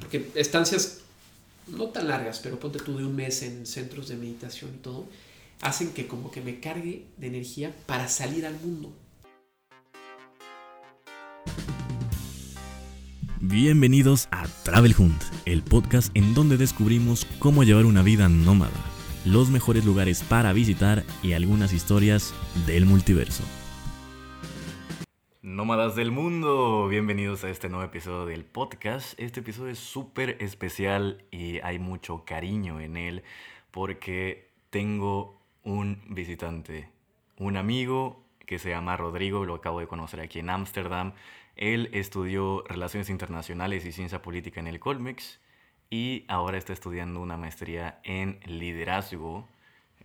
Porque estancias no tan largas, pero ponte tú de un mes en centros de meditación y todo, hacen que como que me cargue de energía para salir al mundo. Bienvenidos a Travel Hunt, el podcast en donde descubrimos cómo llevar una vida nómada, los mejores lugares para visitar y algunas historias del multiverso. Nómadas del mundo, bienvenidos a este nuevo episodio del podcast. Este episodio es súper especial y hay mucho cariño en él porque tengo un visitante, un amigo que se llama Rodrigo, lo acabo de conocer aquí en Ámsterdam. Él estudió Relaciones Internacionales y Ciencia Política en el Colmex y ahora está estudiando una maestría en liderazgo.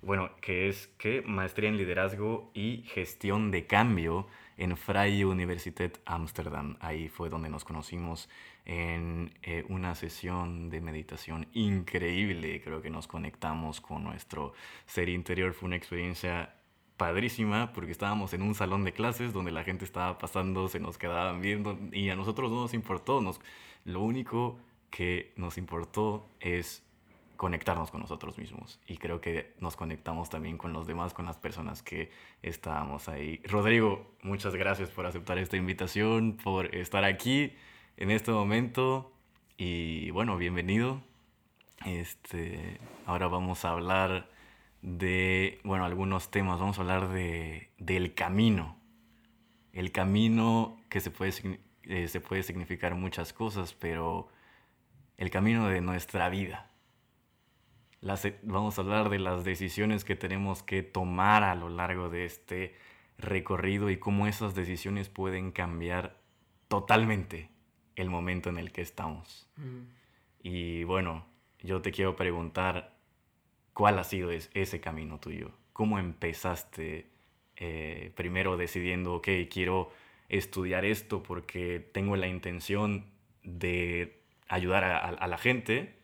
Bueno, que es que maestría en liderazgo y gestión de cambio en Freie Universität Amsterdam. Ahí fue donde nos conocimos en eh, una sesión de meditación increíble. Creo que nos conectamos con nuestro ser interior. Fue una experiencia padrísima porque estábamos en un salón de clases donde la gente estaba pasando, se nos quedaban viendo y a nosotros no nos importó. Nos, lo único que nos importó es conectarnos con nosotros mismos. Y creo que nos conectamos también con los demás, con las personas que estábamos ahí. Rodrigo, muchas gracias por aceptar esta invitación, por estar aquí en este momento. Y bueno, bienvenido. Este, ahora vamos a hablar de, bueno, algunos temas. Vamos a hablar de, del camino. El camino que se puede, eh, se puede significar muchas cosas, pero el camino de nuestra vida vamos a hablar de las decisiones que tenemos que tomar a lo largo de este recorrido y cómo esas decisiones pueden cambiar totalmente el momento en el que estamos. Mm. Y bueno, yo te quiero preguntar, ¿cuál ha sido ese camino tuyo? ¿Cómo empezaste eh, primero decidiendo, ok, quiero estudiar esto porque tengo la intención de ayudar a, a la gente?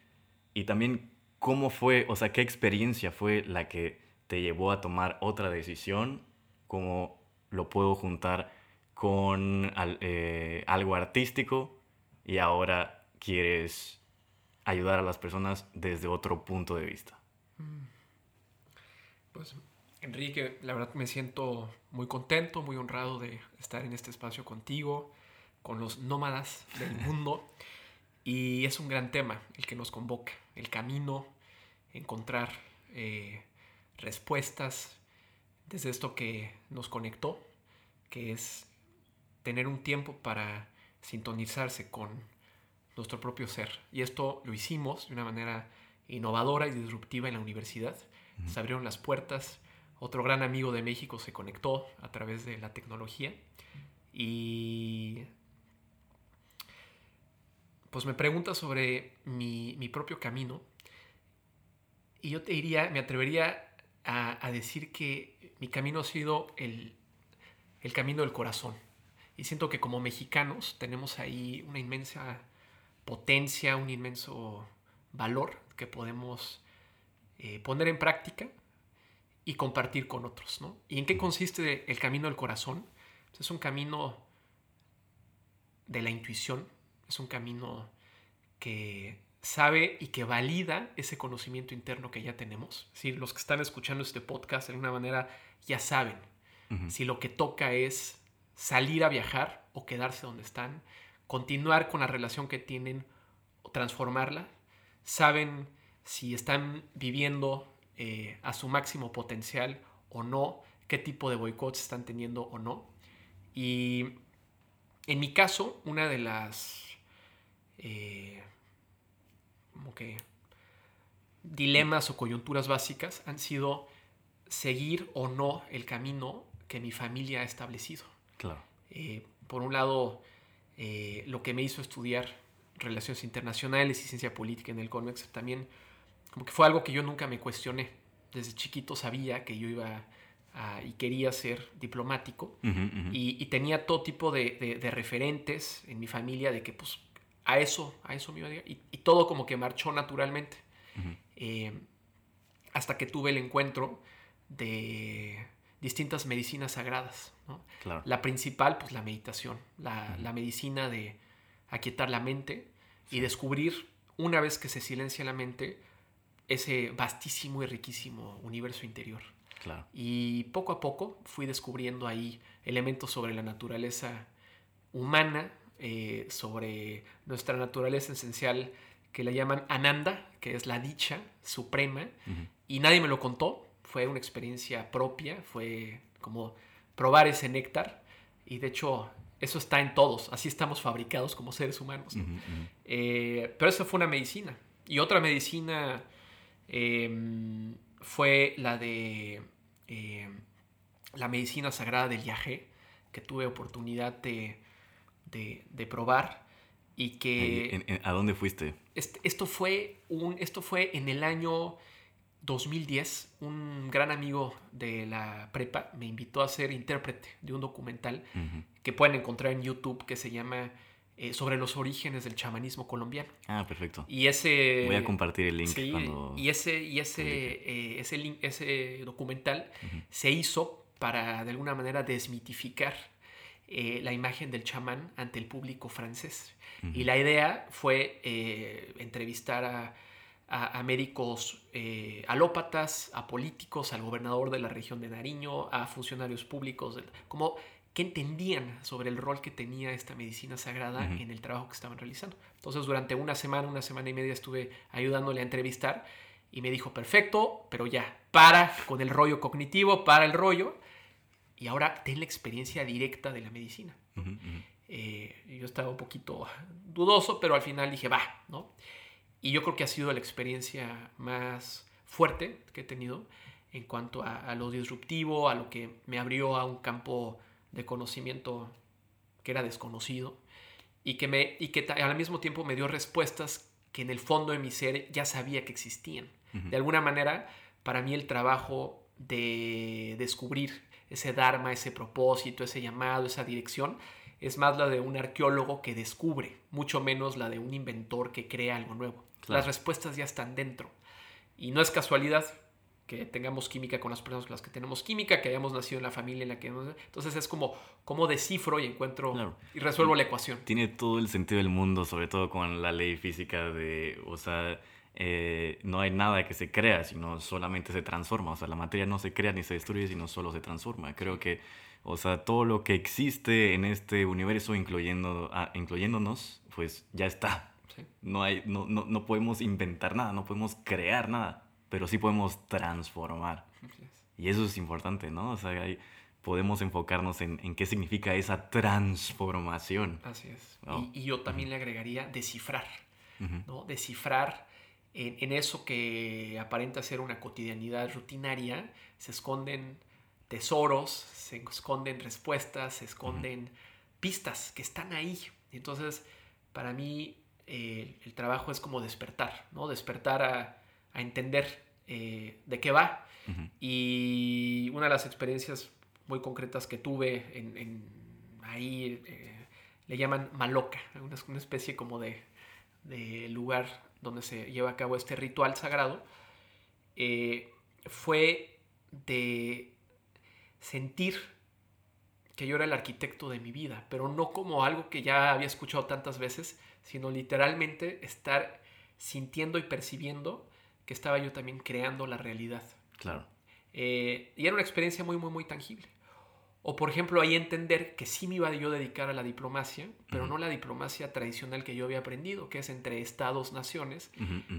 Y también ¿Cómo fue, o sea, qué experiencia fue la que te llevó a tomar otra decisión? ¿Cómo lo puedo juntar con eh, algo artístico y ahora quieres ayudar a las personas desde otro punto de vista? Pues Enrique, la verdad me siento muy contento, muy honrado de estar en este espacio contigo, con los nómadas del mundo. y es un gran tema el que nos convoca, el camino encontrar eh, respuestas desde esto que nos conectó, que es tener un tiempo para sintonizarse con nuestro propio ser. Y esto lo hicimos de una manera innovadora y disruptiva en la universidad. Se abrieron las puertas, otro gran amigo de México se conectó a través de la tecnología y pues me pregunta sobre mi, mi propio camino y yo te diría, me atrevería a, decir que mi camino ha sido el, camino del corazón. Y siento que como mexicanos tenemos ahí una inmensa potencia, un inmenso valor que podemos eh, poner en práctica y compartir con otros. ¿no? ¿Y en qué consiste el camino del corazón? Pues es un camino de la intuición, es un camino que sabe y que valida ese conocimiento interno que ya tenemos. Si los que están escuchando este podcast de alguna manera ya saben si lo que toca es salir a viajar o quedarse donde están, continuar con la relación que tienen o transformarla. Saben si están viviendo eh, a su máximo potencial o no, qué tipo de boicots están teniendo o no. Y en mi caso, una de las... Eh, como que dilemas o coyunturas básicas han sido seguir o no el camino que mi familia ha establecido. Claro. Eh, por un lado, eh, lo que me hizo estudiar relaciones internacionales y ciencia política en el CONMEX también como que fue algo que yo nunca me cuestioné. Desde chiquito sabía que yo iba y quería ser diplomático Y, tenía todo tipo de, de, referentes en mi familia de que pues a eso, a eso me iba a y, y todo como que marchó naturalmente. Eh, hasta que tuve el encuentro de distintas medicinas sagradas. La principal, pues la meditación, la, medicina de aquietar la mente, y descubrir, una vez que se silencia la mente, ese vastísimo y riquísimo universo interior. Claro. Y poco a poco fui descubriendo ahí elementos sobre la naturaleza humana, eh, sobre nuestra naturaleza esencial que la llaman Ananda, que es la dicha suprema, y nadie me lo contó, fue una experiencia propia, fue como probar ese néctar, y de hecho eso está en todos, así estamos fabricados como seres humanos. Eh, pero eso fue una medicina. Y otra medicina eh, fue la de eh, la medicina sagrada del yagé, que tuve oportunidad de, de- de probar. Y que ¿En- en- ¿A dónde fuiste? este- esto, fue un, esto fue en el año 2010. Un gran amigo de la prepa me invitó a ser intérprete de un documental que pueden encontrar en YouTube que se llama eh, Sobre los orígenes del chamanismo colombiano. Ah, perfecto. Y ese... Voy a compartir el link Sí, cuando... y ese, y ese, eh, ese, link- ese documental se hizo para de alguna manera desmitificar eh, la imagen del chamán ante el público francés. Y la idea fue eh, entrevistar a, a- a médicos eh, alópatas, a políticos, al gobernador de la región de Nariño, a funcionarios públicos, como que entendían sobre el rol que tenía esta medicina sagrada en el trabajo que estaban realizando. Entonces durante una semana, una semana y media estuve ayudándole a entrevistar y me dijo, perfecto, pero ya, para con el rollo cognitivo, para el rollo, y ahora ten la experiencia directa de la medicina. Eh, yo estaba un poquito dudoso, pero al final dije, va, ¿no? Y yo creo que ha sido la experiencia más fuerte que he tenido en cuanto a, a lo disruptivo, a lo que me abrió a un campo de conocimiento que era desconocido y que, me, y que al mismo tiempo me dio respuestas que en el fondo de mi ser ya sabía que existían. De alguna manera, para mí el trabajo de descubrir ese dharma, ese propósito, ese llamado, esa dirección, es más la de un arqueólogo que descubre, mucho menos la de un inventor que crea algo nuevo. Claro. Las respuestas ya están dentro. Y no es casualidad que tengamos química con las personas con las que tenemos química, que hayamos nacido en la familia en la que... Entonces es como, como descifro y encuentro Claro. y resuelvo la ecuación. Tiene todo el sentido del mundo, sobre todo con la ley física de, o sea, eh, no hay nada que se crea, sino solamente se transforma. O sea, la materia no se crea ni se destruye, sino solo se transforma. Creo que, o sea, todo lo que existe en este universo, incluyendo, ah, incluyéndonos, pues ya está. ¿sí? No, hay, no, no, no podemos inventar nada, no podemos crear nada, pero sí podemos transformar. Y eso es importante, ¿no? O sea, hay- podemos enfocarnos en, en qué significa esa transformación. Así es. Oh. Y, y yo también le agregaría descifrar. Ujú. ¿no? Descifrar en, en eso que aparenta ser una cotidianidad rutinaria, se esconden tesoros, se esconden respuestas, se esconden pistas que están ahí. Entonces, para mí, eh, el trabajo es como despertar, ¿no? Despertar a, a entender eh, de qué va. Y una de las experiencias muy concretas que tuve en, en ahí eh, le llaman maloca, una, una especie como de, de lugar donde se lleva a cabo este ritual sagrado, eh, fue de sentir que yo era el arquitecto de mi vida, pero no como algo que ya había escuchado tantas veces, sino literalmente estar sintiendo y percibiendo que estaba yo también creando la realidad. Claro. Eh, y era una experiencia muy, muy, muy tangible. O por ejemplo, ahí entender que sí me iba yo a dedicar a la diplomacia, pero no la diplomacia tradicional que yo había aprendido, que es entre estados-naciones,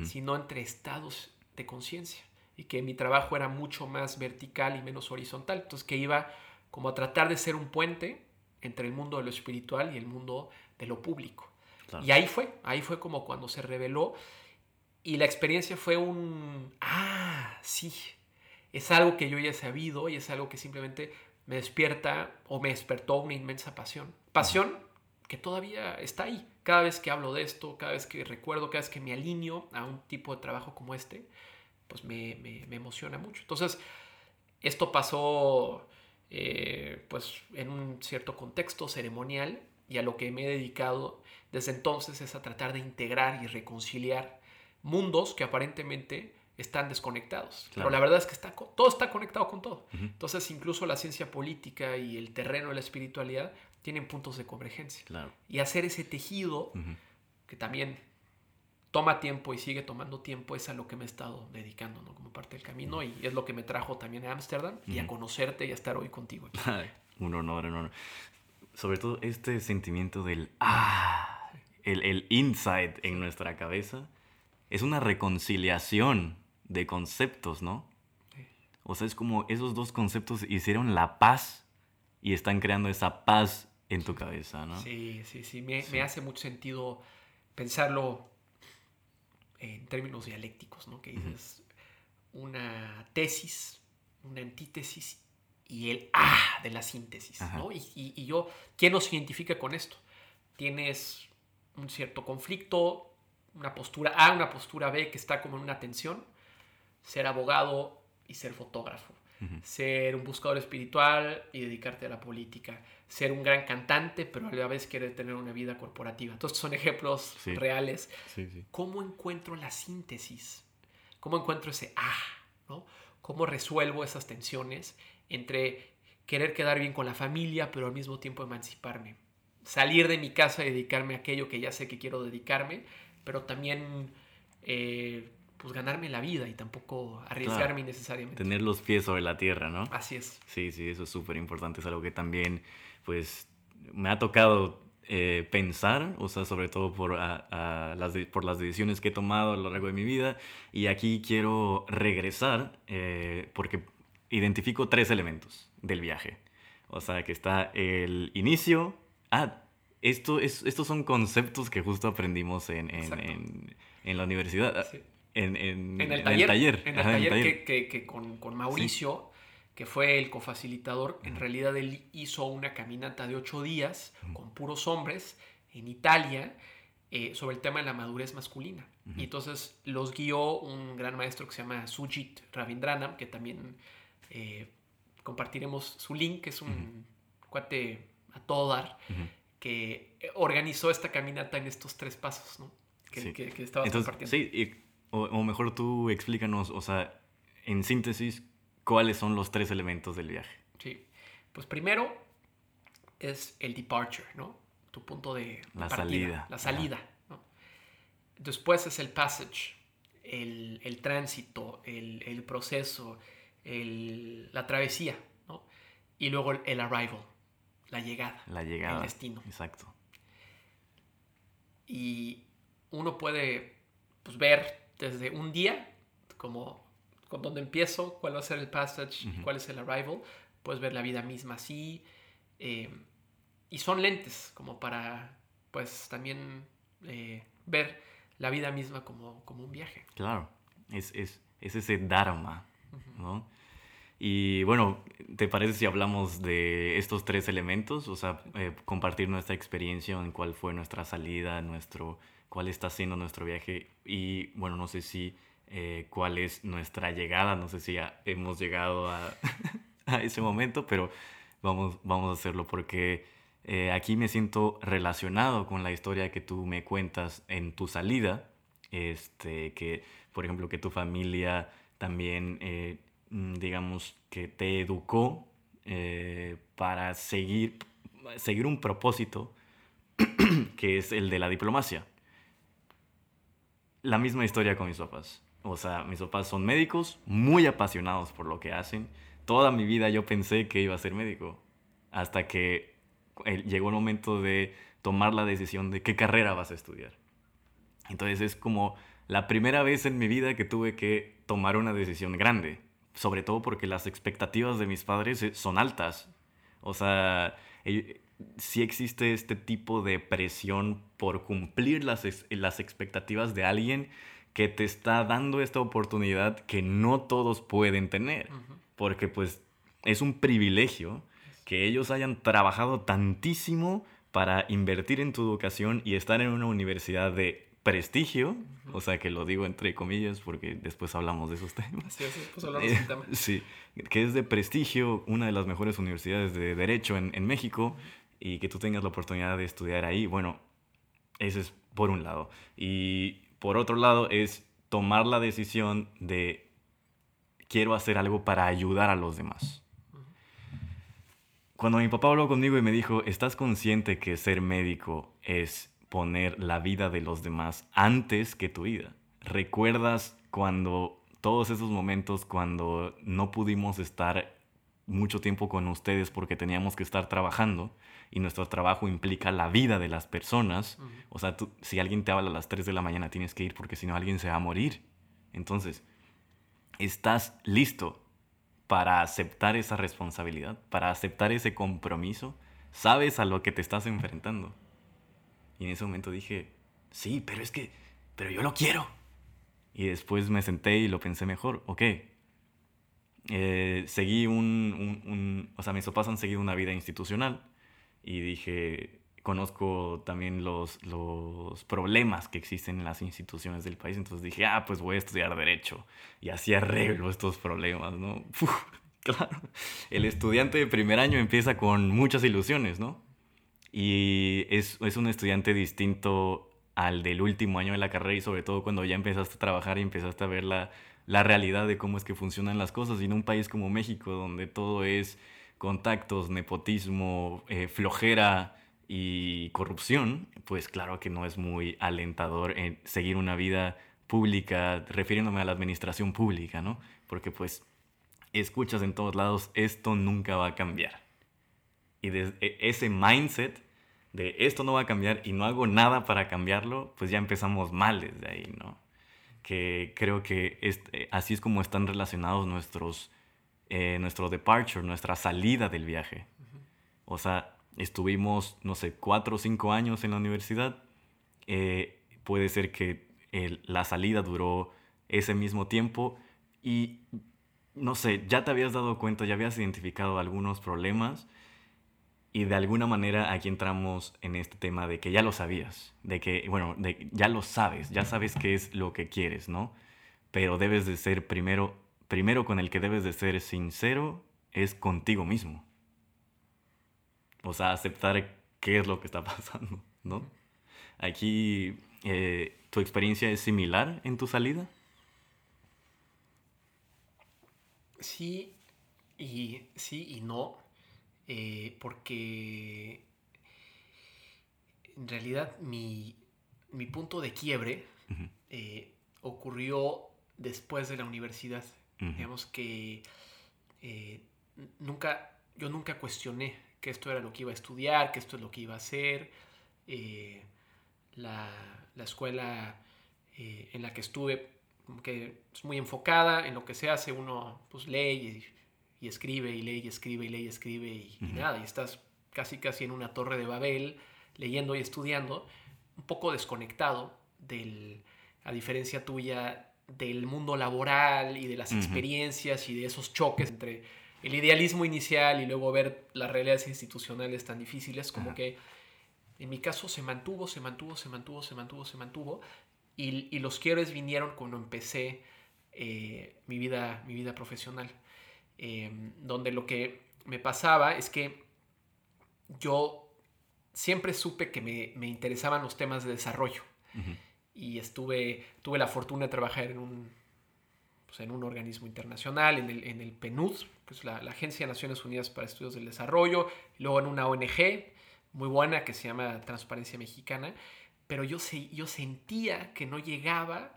sino entre estados de conciencia. Y que mi trabajo era mucho más vertical y menos horizontal. Entonces que iba como a tratar de ser un puente entre el mundo de lo espiritual y el mundo de lo público. Claro. Y ahí fue, ahí fue como cuando se reveló y la experiencia fue un, ah, sí, es algo que yo ya he sabido y es algo que simplemente me despierta o me despertó una inmensa pasión. Pasión que todavía está ahí. Cada vez que hablo de esto, cada vez que recuerdo, cada vez que me alineo a un tipo de trabajo como este, pues me, me- emociona mucho. Entonces, esto pasó eh, pues en un cierto contexto ceremonial y a lo que me he dedicado desde entonces es a tratar de integrar y reconciliar mundos que aparentemente están desconectados. Claro. Pero la verdad es que está, todo está conectado con todo. Ujú. Entonces incluso la ciencia política y el terreno de la espiritualidad tienen puntos de convergencia. Claro. Y hacer ese tejido Ujú. que también toma tiempo y sigue tomando tiempo, es a lo que me he estado dedicando, ¿no? Como parte del camino y es lo que me trajo también a Ámsterdam y a conocerte y a estar hoy contigo. un honor, un honor. Sobre todo este sentimiento del ah, el, el insight en nuestra cabeza, es una reconciliación de conceptos, ¿no? O sea, es como esos dos conceptos hicieron la paz y están creando esa paz en tu cabeza, ¿no? Sí, sí, sí. Me, me hace mucho sentido pensarlo en términos dialécticos, ¿no? Que dices una tesis, una antítesis y el ah de la síntesis, ¿no? Y, y, yo, ¿quién nos identifica con esto? Tienes un cierto conflicto, una postura A, una postura B que está como en una tensión, ser abogado y ser fotógrafo, ser un buscador espiritual y dedicarte a la política, ser un gran cantante, pero a la vez querer tener una vida corporativa. Entonces son ejemplos reales. ¿Cómo encuentro la síntesis? ¿Cómo encuentro ese ah? ¿no? ¿Cómo resuelvo esas tensiones entre querer quedar bien con la familia, pero al mismo tiempo emanciparme? Salir de mi casa y dedicarme a aquello que ya sé que quiero dedicarme, pero también eh, pues ganarme la vida y tampoco arriesgarme innecesariamente. Tener los pies sobre la tierra, ¿no? Así es. Sí, sí, eso es súper importante. Es algo que también, pues, me ha tocado eh, pensar, o sea, sobre todo por, las por las decisiones que he tomado a lo largo de mi vida. Y aquí quiero regresar eh, porque identifico tres elementos del viaje. O sea, que está el inicio. Ah, esto es, estos son conceptos que justo aprendimos en, en, en, la universidad. En, en, el taller. En el taller, Que, que, con, con, Mauricio, que fue el cofacilitador, en realidad él hizo una caminata de ocho días con puros hombres en Italia eh, sobre el tema de la madurez masculina. Y entonces los guió un gran maestro que se llama Sujit Ravindranam, que también eh, compartiremos su link, que es un cuate a todo dar que organizó esta caminata en estos tres pasos, ¿no? Que, sí. que, estabas compartiendo. Sí, o, mejor tú explícanos, o sea, en síntesis, cuáles son los tres elementos del viaje. Sí, pues primero es el departure, ¿no? Tu punto de la salida. La salida, ¿no? Después es el passage, el, el tránsito, el, el proceso, el, la travesía, ¿no? Y luego el arrival, la llegada. La llegada. El destino. Exacto. Y uno puede pues, ver desde un día, como con dónde empiezo, cuál va a ser el passage, cuál es el arrival. Puedes ver la vida misma así. Eh, y son lentes como para, pues, también eh, ver la vida misma como, como un viaje. Claro, es, es, es ese dharma, ¿no? Y bueno, ¿te parece si hablamos de estos tres elementos? O sea, eh, compartir nuestra experiencia en cuál fue nuestra salida, nuestro, cuál está siendo nuestro viaje y bueno, no sé si eh, cuál es nuestra llegada, no sé si ya hemos llegado a, ese momento, pero vamos, vamos a hacerlo porque eh, aquí me siento relacionado con la historia que tú me cuentas en tu salida, este, que por ejemplo que tu familia también Mm, digamos, que te educó eh, para seguir, seguir un propósito que es el de la diplomacia. La misma historia con mis papás. O sea, mis papás son médicos, muy apasionados por lo que hacen. Toda mi vida yo pensé que iba a ser médico. Hasta que llegó el momento de tomar la decisión de qué carrera vas a estudiar. Entonces es como la primera vez en mi vida que tuve que tomar una decisión grande sobre todo porque las expectativas de mis padres eh, son altas. O sea, sí existe este tipo de presión por cumplir las, las expectativas de alguien que te está dando esta oportunidad que no todos pueden tener. Porque pues es un privilegio que ellos hayan trabajado tantísimo para invertir en tu educación y estar en una universidad de prestigio, o sea que lo digo entre comillas porque después hablamos de esos temas. Sí, sí, pues hablamos de tema. Sí, que es de prestigio, una de las mejores universidades de Derecho en, en México y que tú tengas la oportunidad de estudiar ahí, bueno, ese es por un lado. Y por otro lado es tomar la decisión de quiero hacer algo para ayudar a los demás. Cuando mi papá habló conmigo y me dijo, ¿estás consciente que ser médico es poner la vida de los demás antes que tu vida. ¿Recuerdas cuando todos esos momentos cuando no pudimos estar mucho tiempo con ustedes porque teníamos que estar trabajando y nuestro trabajo implica la vida de las personas. O sea, si alguien te habla a las 3 de la mañana tienes que ir porque si no alguien se va a morir. Entonces, ¿estás listo para aceptar esa responsabilidad, para aceptar ese compromiso? ¿Sabes a lo que te estás enfrentando? Y en ese momento dije, sí, pero es que, pero yo lo quiero. Y después me senté y lo pensé mejor, ok, eh, seguí un, o sea, mis papás han seguido una vida institucional y dije, conozco también los, los problemas que existen en las instituciones del país, entonces dije, ah, pues voy a estudiar derecho y así arreglo estos problemas, ¿no? claro, el estudiante de primer año empieza con muchas ilusiones, ¿no? Y es, es un estudiante distinto al del último año de la carrera y sobre todo cuando ya empezaste a trabajar y empezaste a ver la, la realidad de cómo es que funcionan las cosas. Y en un país como México, donde todo es contactos, nepotismo, eh, flojera y corrupción, pues claro que no es muy alentador en seguir una vida pública, refiriéndome a la administración pública, ¿no? Porque pues escuchas en todos lados, esto nunca va a cambiar. Y de e, ese mindset de esto no va a cambiar y no hago nada para cambiarlo, pues ya empezamos mal desde ahí, ¿no? Que creo que eh, así es como están relacionados nuestros, eh, nuestro departure, nuestra salida del viaje. O sea, estuvimos, no sé, cuatro o cinco años en la universidad. Eh, puede ser que la salida duró ese mismo tiempo y, no sé, ya te habías dado cuenta, ya habías identificado algunos problemas y de alguna manera aquí entramos en este tema de que ya lo sabías, de que, bueno, ya lo sabes, ya sabes qué es lo que quieres, ¿no? Pero debes de ser primero, primero con el que debes de ser sincero es contigo mismo. O sea, aceptar qué es lo que está pasando, ¿no? Aquí, eh, ¿tu experiencia es similar en tu salida? Sí y sí y no eh, porque en realidad mi, punto de quiebre eh, ocurrió después de la universidad. Digamos que eh, nunca, yo nunca cuestioné que esto era lo que iba a estudiar, que esto es lo que iba a hacer. La, la, escuela en la que estuve que es muy enfocada en lo que se hace, uno pues lee y escribe y lee y escribe y lee y escribe y, nada, y estás casi casi en una torre de Babel leyendo y estudiando, un poco desconectado del, a diferencia tuya, del mundo laboral y de las experiencias y de esos choques entre el idealismo inicial y luego ver las realidades institucionales tan difíciles, como que en mi caso se mantuvo, se mantuvo, se mantuvo, se mantuvo, se mantuvo, y, y los quiebres vinieron cuando empecé eh, mi, vida, mi vida profesional. Em, donde lo que me pasaba es que yo siempre supe que me, interesaban los temas de desarrollo. Y estuve, tuve la fortuna de trabajar en un, pues, en un organismo internacional, en el, en el PNUD, que es la, Agencia de Naciones Unidas para Estudios del Desarrollo, luego en una ONG muy buena que se llama Transparencia Mexicana, pero yo, yo sentía que no llegaba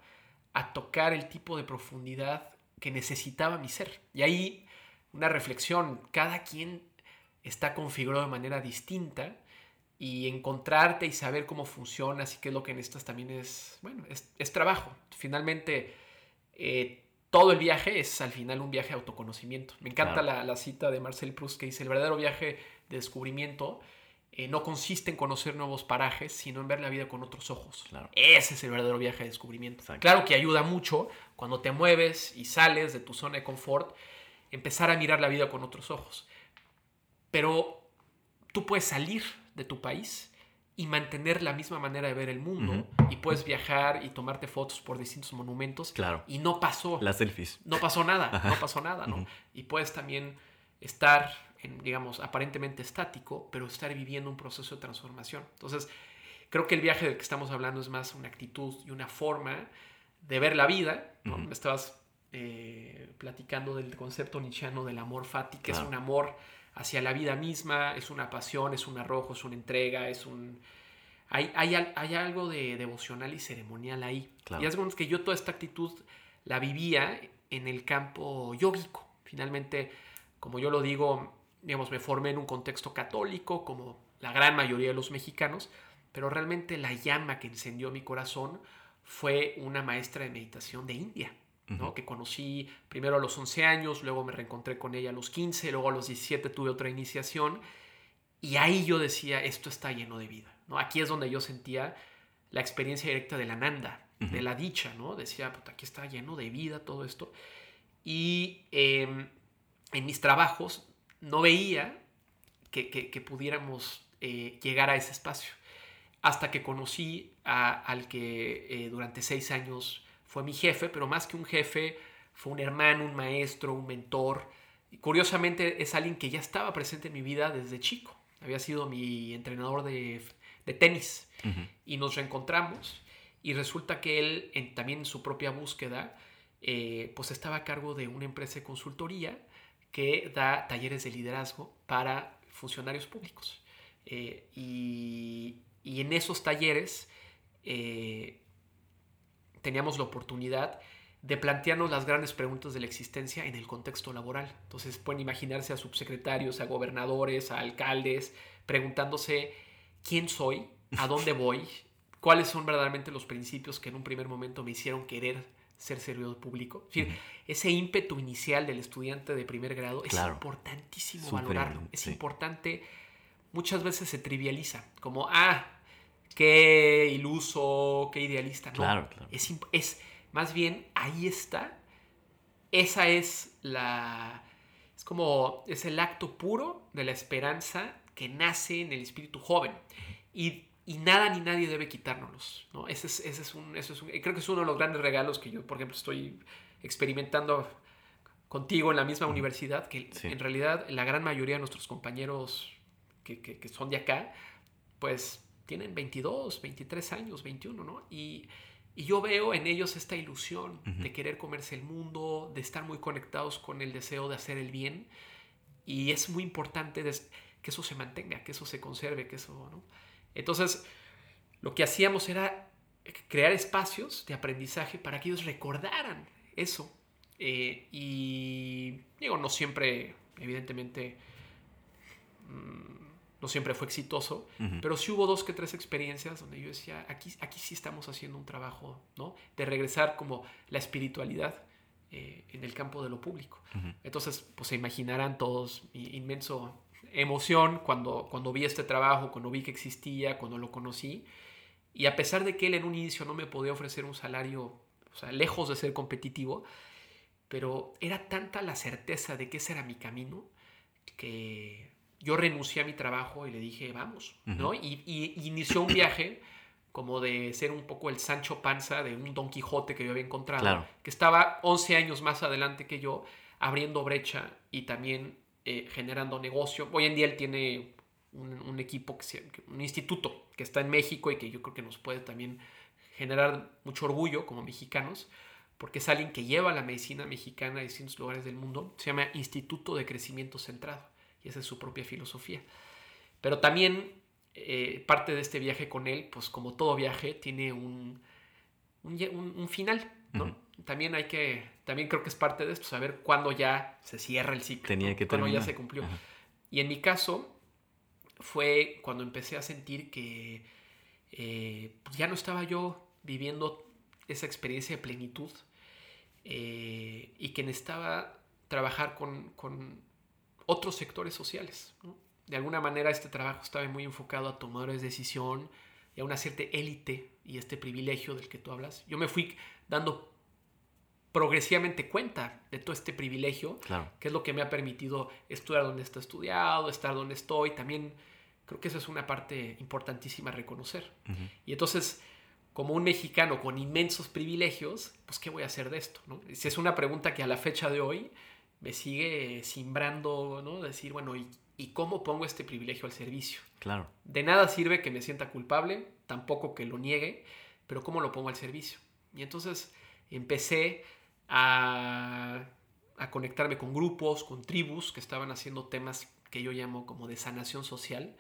a tocar el tipo de profundidad que necesitaba mi ser. Y ahí una reflexión. Cada quien está configurado de manera distinta y encontrarte y saber cómo funciona, así que lo que necesitas también es, bueno, es, trabajo. Finalmente, eh, todo el viaje es al final un viaje de autoconocimiento. Me encanta la, cita de Marcel Proust que dice, el verdadero viaje de descubrimiento eh, no consiste en conocer nuevos parajes, sino en ver la vida con otros ojos. Ese es el verdadero viaje de descubrimiento. Claro que ayuda mucho cuando te mueves y sales de tu zona de confort empezar a mirar la vida con otros ojos. Pero tú puedes salir de tu país y mantener la misma manera de ver el mundo y puedes viajar y tomarte fotos por distintos monumentos claro. y no pasó. Las selfies. No pasó nada no pasó nada no y puedes también estar en, digamos aparentemente estático pero estar viviendo un proceso de transformación. Entonces creo que el viaje del que estamos hablando es más una actitud y una forma de ver la vida ¿no? estabas eh, platicando del concepto nietzscheano del amor fati, que es un amor hacia la vida misma, es una pasión, es un arrojo, es una entrega, es un hay, hay, hay algo de devocional y ceremonial ahí. Claro. Y es que yo toda esta actitud la vivía en el campo yógico. Finalmente, como yo lo digo, digamos, me formé en un contexto católico, como la gran mayoría de los mexicanos, pero realmente la llama que encendió mi corazón fue una maestra de meditación de India, ¿no? Que conocí primero a los 11 años, luego me reencontré con ella a los 15, luego a los 17 tuve otra iniciación y ahí yo decía, esto está lleno de vida. ¿no? Aquí es donde yo sentía la experiencia directa de la nanda, de la dicha, ¿no? Decía, puta, aquí está lleno de vida todo esto. Y eh, en mis trabajos no veía que, que- que pudiéramos eh, llegar a ese espacio. Hasta que conocí a- al que eh, durante seis años fue mi jefe, pero más que un jefe, fue un hermano, un maestro, un mentor. Y curiosamente es alguien que ya estaba presente en mi vida desde chico. Había sido mi entrenador de, de tenis y nos reencontramos y resulta que él en- también en su propia búsqueda eh, pues estaba a cargo de una empresa de consultoría que da talleres de liderazgo para funcionarios públicos Eh, y, y en esos talleres eh, teníamos la oportunidad de plantearnos las grandes preguntas de la existencia en el contexto laboral. Entonces pueden imaginarse a subsecretarios, a gobernadores, a alcaldes, preguntándose quién soy, a dónde voy, cuáles son verdaderamente los principios que en un primer momento me hicieron querer ser servidor público. Es decir, ese ímpetu inicial del estudiante de primer grado Claro. es importantísimo valorarlo. Es sí. importante, muchas veces se trivializa, como, ah, qué iluso, qué idealista. No, Claro, claro. Es, más bien, ahí está. Esa es la. Es como. Es el acto puro de la esperanza que nace en el espíritu joven. Y, y nada ni nadie debe quitárnoslos. ¿no? Ese, es, ese es un, ese es un- Creo que es uno de los grandes regalos que yo, por ejemplo, estoy experimentando contigo en la misma universidad. Que Sí. en realidad la gran mayoría de nuestros compañeros que, que- que son de acá, pues tienen 22, 23 años, 21, ¿no? Y, y yo veo en ellos esta ilusión de querer comerse el mundo, de estar muy conectados con el deseo de hacer el bien. Y es muy importante que eso se mantenga, que eso se conserve, que eso, ¿no? Entonces, lo que hacíamos era crear espacios de aprendizaje para que ellos recordaran eso. Eh, y digo, no siempre, evidentemente, mm, no siempre fue exitoso, pero sí hubo dos que tres experiencias donde yo decía, aquí, aquí sí estamos haciendo un trabajo, ¿no? De regresar como la espiritualidad eh, en el campo de lo público. Ujú. Entonces, pues se imaginarán todos mi inmenso emoción cuando, cuando vi este trabajo, cuando vi que existía, cuando lo conocí. Y a pesar de que él en un inicio no me podía ofrecer un salario, o sea, lejos de ser competitivo, pero era tanta la certeza de que ese era mi camino que yo renuncié a mi trabajo y le dije, vamos, ¿no? Y, y- y inició un viaje como de ser un poco el Sancho Panza de un Don Quijote que yo había encontrado, Claro. que estaba 11 años más adelante que yo, abriendo brecha y también eh, generando negocio. Hoy en día él tiene un, un equipo, que se- un instituto que está en México y que yo creo que nos puede también generar mucho orgullo como mexicanos, porque es alguien que lleva la medicina mexicana a distintos lugares del mundo. Se llama Instituto de Crecimiento Centrado y esa es su propia filosofía. Pero también eh, parte de este viaje con él, pues como todo viaje, tiene un, un, final, ¿no? También hay que, también creo que es parte de esto, saber cuándo ya se cierra el ciclo. Tenía que Cuándo ya se cumplió. Ajá. Y en mi caso fue cuando empecé a sentir que eh, pues ya no estaba yo viviendo esa experiencia de plenitud eh, y que necesitaba trabajar con, con otros sectores sociales. ¿no? De alguna manera este trabajo estaba muy enfocado a tomadores de decisión y a una cierta élite y este privilegio del que tú hablas. Yo me fui dando progresivamente cuenta de todo este privilegio Claro. que es lo que me ha permitido estudiar donde estoy estudiado, estar donde estoy. También creo que eso es una parte importantísima a reconocer. Ujú. Y entonces, como un mexicano con inmensos privilegios, pues ¿qué voy a hacer de esto? ¿no? Es una pregunta que a la fecha de hoy me sigue simbrando, ¿no? Decir, bueno, ¿y, y cómo pongo este privilegio al servicio? Claro. De nada sirve que me sienta culpable, tampoco que lo niegue, pero ¿cómo lo pongo al servicio? Y entonces empecé a, a conectarme con grupos, con tribus que estaban haciendo temas que yo llamo como de sanación social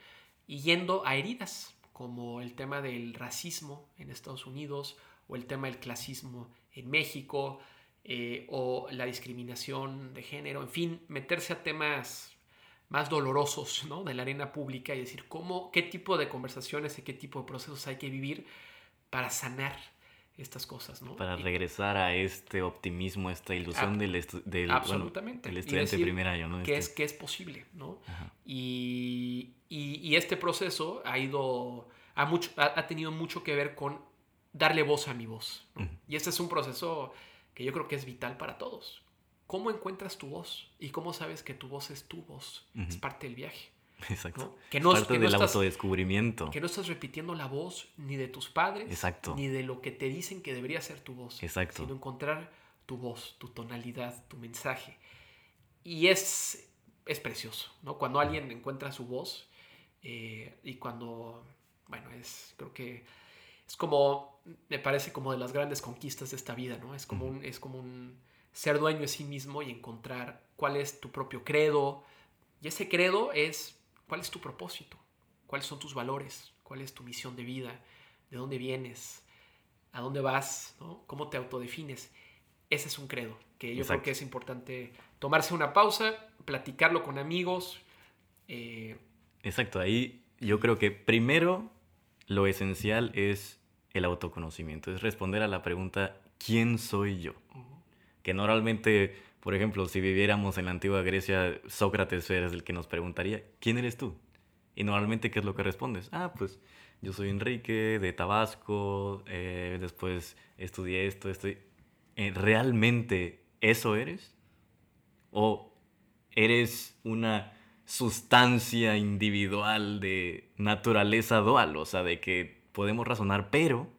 y yendo a heridas como el tema del racismo en Estados Unidos o el tema del clasismo en México eh, o la discriminación de género, en fin, meterse a temas más dolorosos ¿no? de la arena pública y decir cómo, qué tipo de conversaciones y qué tipo de procesos hay que vivir para sanar estas cosas, ¿no? Para regresar a este optimismo, esta ilusión del, del, absolutamente. estudiante de primer año, ¿no? Que, es, este que es posible, ¿no? Y, y, este proceso ha ido, ha, mucho, ha, tenido mucho que ver con darle voz a mi voz. Y este es un proceso que yo creo que es vital para todos. ¿Cómo encuentras tu voz? ¿Y cómo sabes que tu voz es tu voz? Es parte del viaje. Exacto. Que no, parte del autodescubrimiento. Que no estás repitiendo la voz ni de tus padres, Exacto. ni de lo que te dicen que debería ser tu voz. Exacto. Sino encontrar tu voz, tu tonalidad, tu mensaje. Y es, es precioso, ¿no? Cuando alguien encuentra su voz eh, y cuando, bueno, es, creo que es como, me parece como de las grandes conquistas de esta vida, ¿no? Es como, un, es como un ser dueño de sí mismo y encontrar cuál es tu propio credo. Y ese credo es cuál es tu propósito, cuáles son tus valores, cuál es tu misión de vida, de dónde vienes, a dónde vas, ¿no? cómo te autodefines. Ese es un credo que yo creo que es importante tomarse una pausa, platicarlo con amigos. Eh, Exacto, ahí yo creo que primero lo esencial es el autoconocimiento, es responder a la pregunta, ¿quién soy yo? Que normalmente, por ejemplo, si viviéramos en la antigua Grecia, Sócrates es el que nos preguntaría, ¿quién eres tú? Y normalmente, ¿qué es lo que respondes? Ah, pues yo soy Enrique de Tabasco, eh, después estudié esto, estoy... Eh, ¿Realmente eso eres? ¿O eres una sustancia individual de naturaleza dual? O sea, de que podemos razonar, pero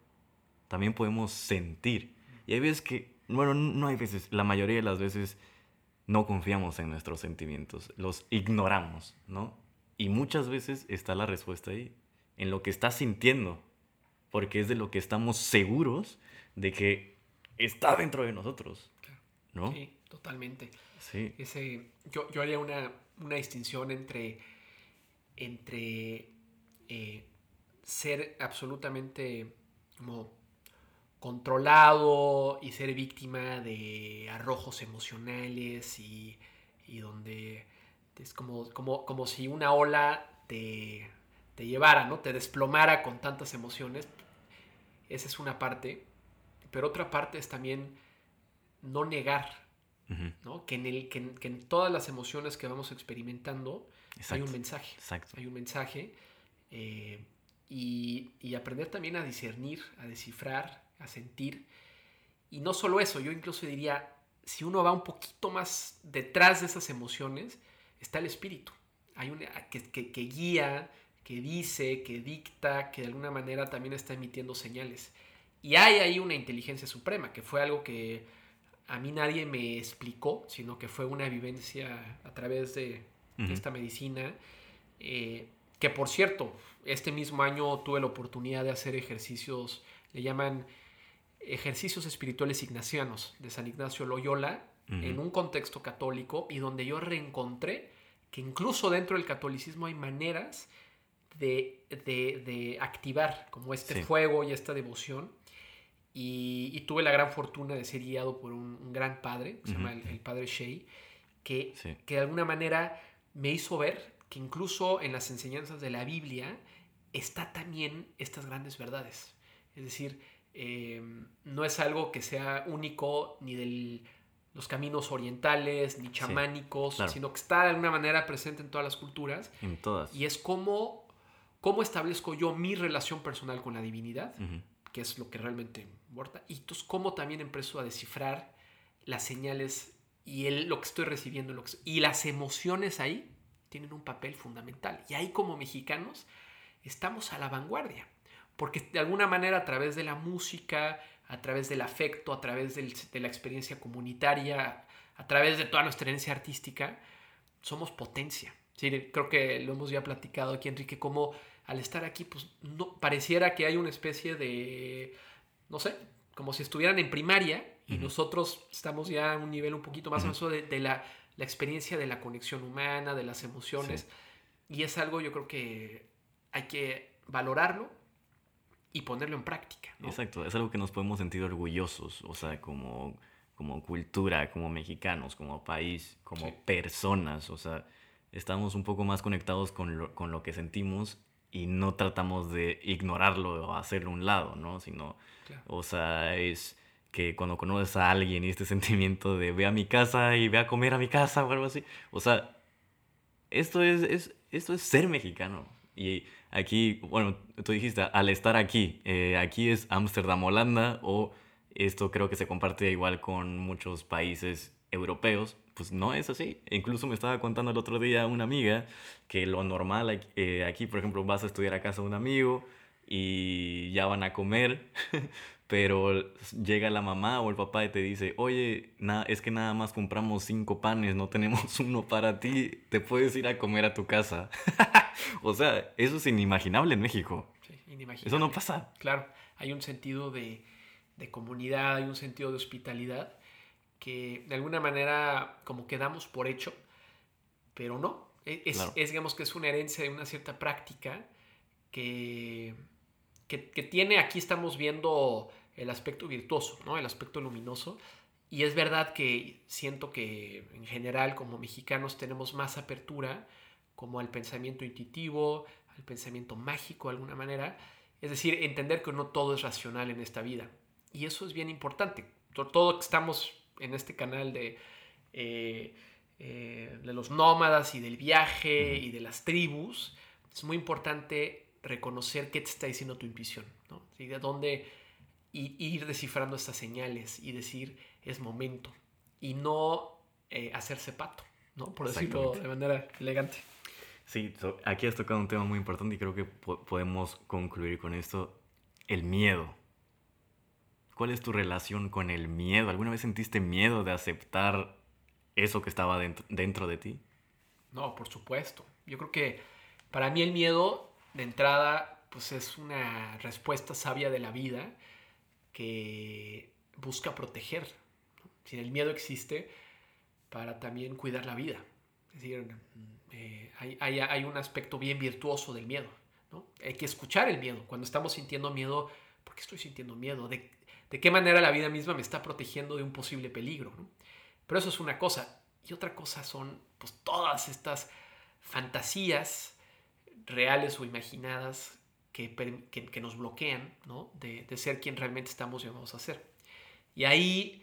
también podemos sentir. Y hay veces que, bueno, no hay veces, la mayoría de las veces no confiamos en nuestros sentimientos, los ignoramos, ¿no? Y muchas veces está la respuesta ahí, en lo que estás sintiendo, porque es de lo que estamos seguros de que está dentro de nosotros, ¿no? Sí, totalmente. Sí. Ese, yo, yo haría una, una distinción entre, entre eh, ser absolutamente como controlado y ser víctima de arrojos emocionales y, donde es como, como, como, si una ola te, te, llevara, ¿no? Te desplomara con tantas emociones. Esa es una parte. Pero otra parte es también no negar, ¿no? Que en, el, que, en, todas las emociones que vamos experimentando hay un mensaje. Hay un mensaje. Eh, y, aprender también a discernir, a descifrar, a sentir. Y no solo eso, yo incluso diría, si uno va un poquito más detrás de esas emociones, está el espíritu. Hay un que, que, guía, que dice, que dicta, que de alguna manera también está emitiendo señales. Y hay ahí una inteligencia suprema, que fue algo que a mí nadie me explicó, sino que fue una vivencia a través de, esta medicina. Eh, que por cierto, este mismo año tuve la oportunidad de hacer ejercicios, le llaman ejercicios espirituales ignacianos de San Ignacio Loyola, en un contexto católico y donde yo reencontré que incluso dentro del catolicismo hay maneras de, activar como este fuego y esta devoción. Y, tuve la gran fortuna de ser guiado por un, gran padre, se llama el, padre Shea, que, que de alguna manera me hizo ver que incluso en las enseñanzas de la Biblia está también estas grandes verdades. Es decir, em, no es algo que sea único ni de los caminos orientales, ni chamánicos, sino que está de alguna manera presente en todas las culturas. En todas. Y es como cómo establezco yo mi relación personal con la divinidad, que es lo que realmente importa, y entonces cómo también empiezo a descifrar las señales y el, lo que estoy recibiendo y las emociones ahí tienen un papel fundamental. Y ahí como mexicanos estamos a la vanguardia, porque de alguna manera a través de la música, a través del afecto, a través de la experiencia comunitaria, a través de toda nuestra herencia artística, somos potencia. Sí, creo que lo hemos ya platicado aquí, Enrique, como al estar aquí, pues no, pareciera que hay una especie de, no sé, como si estuvieran en primaria y nosotros estamos ya a un nivel un poquito más uh de, de, la la experiencia de la conexión humana, de las emociones. Y es algo yo creo que hay que valorarlo y ponerlo en práctica. Exacto, es algo que nos podemos sentir orgullosos, o sea, como, como cultura, como mexicanos, como país, como personas, o sea, estamos un poco más conectados con lo, con lo que sentimos y no tratamos de ignorarlo o hacerlo a un lado, ¿no? Sino, o sea, es que cuando conoces a alguien y este sentimiento de ve a mi casa y ve a comer a mi casa o algo así, o sea, esto es, es esto es ser mexicano. Y aquí, bueno, tú dijiste, al estar aquí, eh, aquí es Ámsterdam, Holanda, o esto creo que se comparte igual con muchos países europeos, pues no es así. Incluso me estaba contando el otro día una amiga que lo normal eh, aquí, por ejemplo, vas a estudiar a casa de un amigo y ya van a comer, pero llega la mamá o el papá y te dice, oye, es que nada más compramos cinco panes, no tenemos uno para ti, te puedes ir a comer a tu casa. o sea, eso es inimaginable en México. Sí, inimaginable. Eso no pasa. Claro, hay un sentido de, de comunidad, hay un sentido de hospitalidad que de alguna manera como quedamos por hecho, pero no. E, es, es, digamos que es una herencia de una cierta práctica que, que, que tiene, aquí estamos viendo el aspecto virtuoso, ¿no? el aspecto luminoso. Y es verdad que siento que en general como mexicanos tenemos más apertura como al pensamiento intuitivo, al pensamiento mágico de alguna manera. Es decir, entender que no todo es racional en esta vida. Y eso es bien importante. Todo que estamos en este canal de, eh, eh, de los nómadas y del viaje y de las tribus, es muy importante reconocer qué te está diciendo tu intuición. ¿no? De dónde y ir descifrando estas señales y decir es momento y no eh, hacerse pato, ¿no? Por decirlo de manera elegante. Sí, aquí has tocado un tema muy importante y creo que podemos concluir con esto, el miedo. ¿Cuál es tu relación con el miedo? ¿Alguna vez sentiste miedo de aceptar eso que estaba dentro, dentro de ti? No, por supuesto. Yo creo que para mí el miedo, de entrada, pues es una respuesta sabia de la vida que busca proteger. Si el miedo existe para también cuidar la vida. Es decir, eh, hay, un aspecto bien virtuoso del miedo. Hay que escuchar el miedo. Cuando estamos sintiendo miedo, ¿por qué estoy sintiendo miedo? ¿De, qué manera la vida misma me está protegiendo de un posible peligro? Pero eso es una cosa. Y otra cosa son pues, todas estas fantasías reales o imaginadas que, nos bloquean ¿no? de, ser quien realmente estamos llamados a ser. Y ahí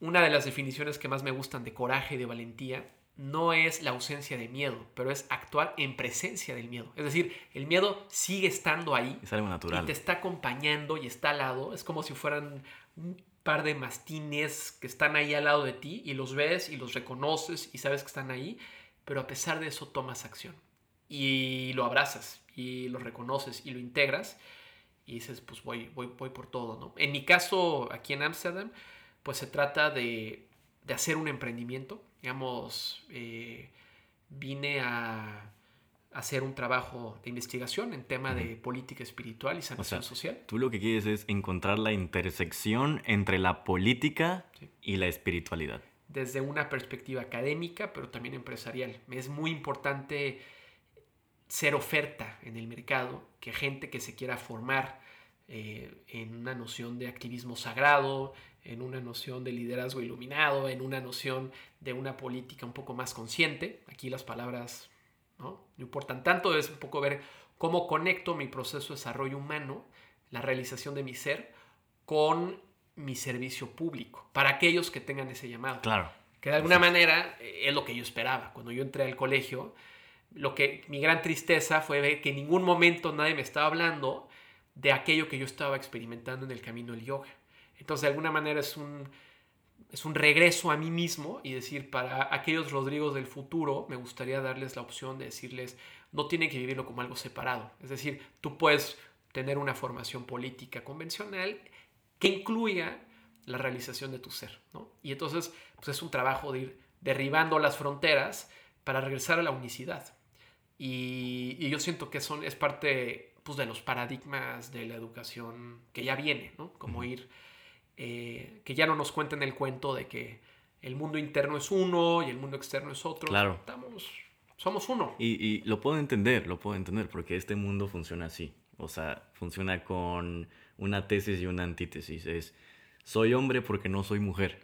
una de las definiciones que más me gustan de coraje y de valentía no es la ausencia de miedo, pero es actuar en presencia del miedo. Es decir, el miedo sigue estando ahí. Es algo natural. Y te está acompañando y está al lado. Es como si fueran un par de mastines que están ahí al lado de ti y los ves y los reconoces y sabes que están ahí, pero a pesar de eso tomas acción y lo abrazas y lo reconoces y lo integras y dices, pues voy, voy, voy por todo, ¿no? En mi caso, aquí en Ámsterdam, pues se trata de, de, hacer un emprendimiento. Digamos, eh, vine a hacer un trabajo de investigación en tema de política espiritual y sanación social. Tú lo que quieres es encontrar la intersección entre la política y la espiritualidad. Desde una perspectiva académica, pero también empresarial. Es muy importante ser oferta en el mercado, que gente que se quiera formar eh, en una noción de activismo sagrado, en una noción de liderazgo iluminado, en una noción de una política un poco más consciente. Aquí las palabras no, importan tanto, es un poco ver cómo conecto mi proceso de desarrollo humano, la realización de mi ser, con mi servicio público, para aquellos que tengan ese llamado. Claro. Que de alguna manera eh, es lo que yo esperaba. Cuando yo entré al colegio, lo que mi gran tristeza fue ver que en ningún momento nadie me estaba hablando de aquello que yo estaba experimentando en el camino del yoga. Entonces, de alguna manera es un, es un regreso a mí mismo y decir, para aquellos Rodrigos del futuro, me gustaría darles la opción de decirles, no tienen que vivirlo como algo separado. Es decir, tú puedes tener una formación política convencional que incluya la realización de tu ser. Y entonces, pues es un trabajo de ir derribando las fronteras para regresar a la unicidad. Y, yo siento que son, es parte pues, de los paradigmas de la educación que ya viene, ¿no? Como ir, eh, que ya no nos cuenten el cuento de que el mundo interno es uno y el mundo externo es otro. Claro. Estamos, somos uno. Y, y, lo puedo entender, lo puedo entender, porque este mundo funciona así. O sea, funciona con una tesis y una antítesis. Es, soy hombre porque no soy mujer.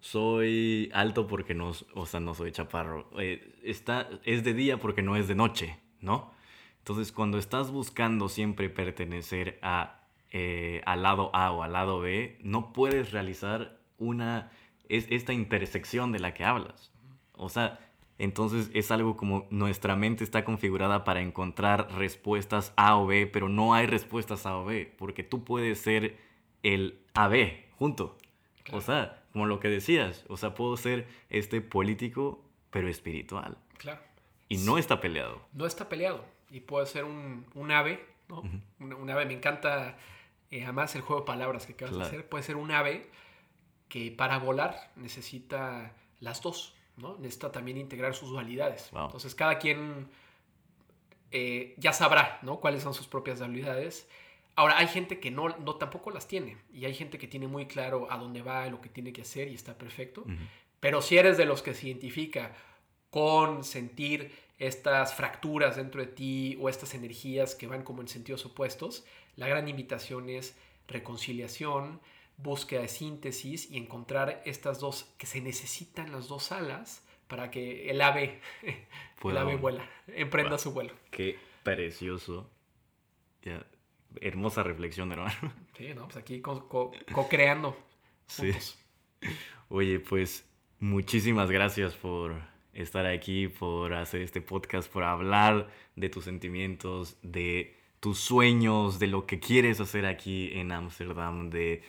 Soy alto porque no, o sea, no soy chaparro. Eh, está, es de día porque no es de noche, ¿no? Entonces, cuando estás buscando siempre pertenecer a, eh, al lado A o al lado B, no puedes realizar una, es, esta intersección de la que hablas. O sea, entonces es algo como nuestra mente está configurada para encontrar respuestas A o B, pero no hay respuestas A o B, porque tú puedes ser el AB junto. O sea, como lo que decías, o sea, puedo ser este político, pero espiritual. Claro. Y no está peleado. No está peleado. Y puede ser un, un ave, ¿no? un, ave, me encanta eh, además el juego de palabras que acabas de hacer. Puede ser un ave que para volar necesita las dos, ¿no? Necesita también integrar sus dualidades. Entonces cada quien eh, ya sabrá, ¿no? Cuáles son sus propias dualidades. Ahora, hay gente que no, no tampoco las tiene y hay gente que tiene muy claro a dónde va, lo que tiene que hacer y está perfecto. Pero si eres de los que se identifica con sentir estas fracturas dentro de ti o estas energías que van como en sentidos opuestos, la gran invitación es reconciliación, búsqueda de síntesis y encontrar estas dos, que se necesitan las dos alas para que el ave, el ave vuela, emprenda su vuelo. Qué precioso. Hermosa reflexión, hermano. Sí, no, pues aquí co-creando. sí. Oye, pues muchísimas gracias por estar aquí, por hacer este podcast, por hablar de tus sentimientos, de tus sueños, de lo que quieres hacer aquí en Ámsterdam, de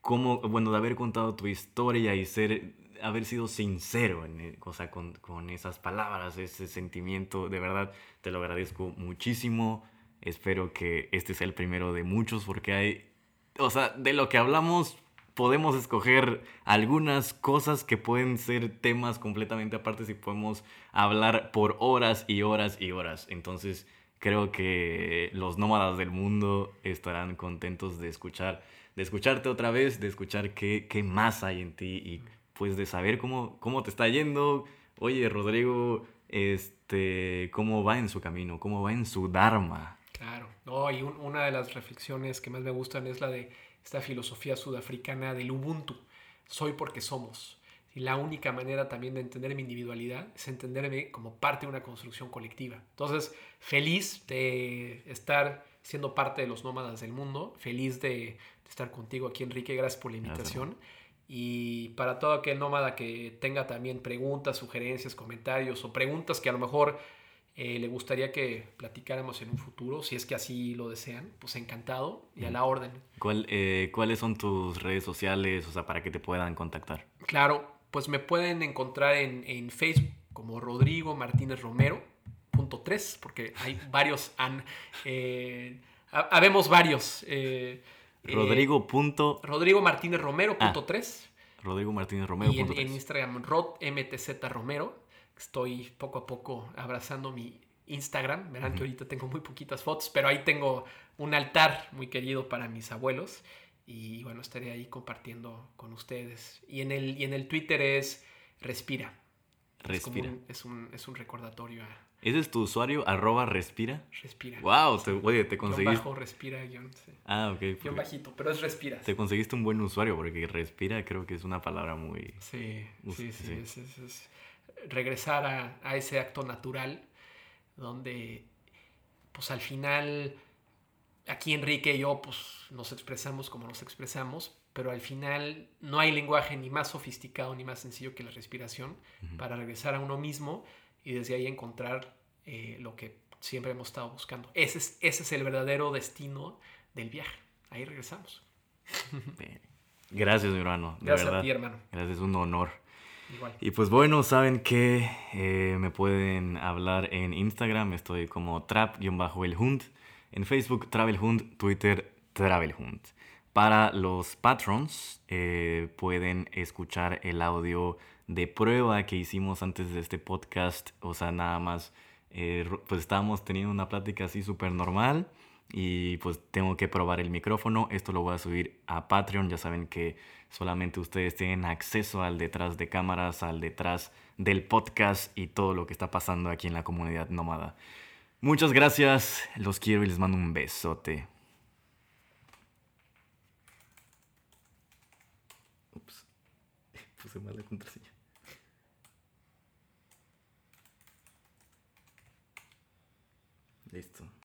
cómo, bueno, de haber contado tu historia y ser, haber sido sincero en, e, o sea, con, con esas palabras, ese sentimiento, de verdad te lo agradezco muchísimo. Espero que este sea el primero de muchos porque hay, o sea, de lo que hablamos podemos escoger algunas cosas que pueden ser temas completamente aparte y podemos hablar por horas y horas y horas. Entonces, creo que los nómadas del mundo estarán contentos de escuchar, de escucharte otra vez, de escuchar qué, qué más hay en ti y pues de saber cómo, cómo te está yendo. Oye, Rodrigo, este, cómo va en su camino, cómo va en su Dharma. Claro, no, y una de las reflexiones que más me gustan es la de esta filosofía sudafricana del Ubuntu. Soy porque somos. Y la única manera también de entender mi individualidad es entenderme como parte de una construcción colectiva. Entonces, feliz de estar siendo parte de los nómadas del mundo, feliz de, estar contigo aquí, Enrique. Gracias por la invitación. Y para todo aquel nómada que tenga también preguntas, sugerencias, comentarios o preguntas que a lo mejor eh, le gustaría que platicáramos en un futuro, si es que así lo desean, pues encantado y a la orden. ¿Cuál, eh, ¿Cuáles son tus redes sociales, o sea, para que te puedan contactar? Claro, pues me pueden encontrar en, en Facebook como Rodrigo Martínez Romero, punto 3, porque hay varios, han, eh, habemos varios. Rodrigo. Punto... Rodrigo Martínez Romero, punto 3. Ah, Rodrigo Martínez Romero. Y en, en Instagram, Rod MTZ Romero estoy poco a poco abrazando mi Instagram. Verán que ahorita tengo muy poquitas fotos, pero ahí tengo un altar muy querido para mis abuelos. Y bueno, estaré ahí compartiendo con ustedes. Y en el, y en el Twitter es Respira. Respira. Es, un, es, un, recordatorio a... ¿Ese es tu usuario? Arroba Respira. Respira. Wow, te, oye, te conseguiste... bajo, respira, guion, sí. Ah, ok. Guión bajito, pero es Respira. Te conseguiste un buen usuario porque Respira creo que es una palabra muy... Sí, sí, sí. Es, es, regresar a, ese acto natural donde pues al final aquí Enrique y yo pues nos expresamos como nos expresamos, pero al final no hay lenguaje ni más sofisticado ni más sencillo que la respiración para regresar a uno mismo y desde ahí encontrar eh, lo que siempre hemos estado buscando. Ese es, ese es el verdadero destino del viaje. Ahí regresamos. Gracias, mi hermano. Gracias a ti, hermano. Gracias, es un honor. Y pues bueno, saben que eh, me pueden hablar en Instagram, estoy como trap-el en Facebook Travelhund, Twitter Travelhund. Para los patrons eh, pueden escuchar el audio de prueba que hicimos antes de este podcast, o sea, nada más, eh, pues estábamos teniendo una plática así súper normal y pues tengo que probar el micrófono. Esto lo voy a subir a Patreon. Ya saben que solamente ustedes tienen acceso al detrás de cámaras, al detrás del podcast y todo lo que está pasando aquí en la comunidad nómada. Muchas gracias, los quiero y les mando un besote. Ups, puse mal la contraseña. Listo.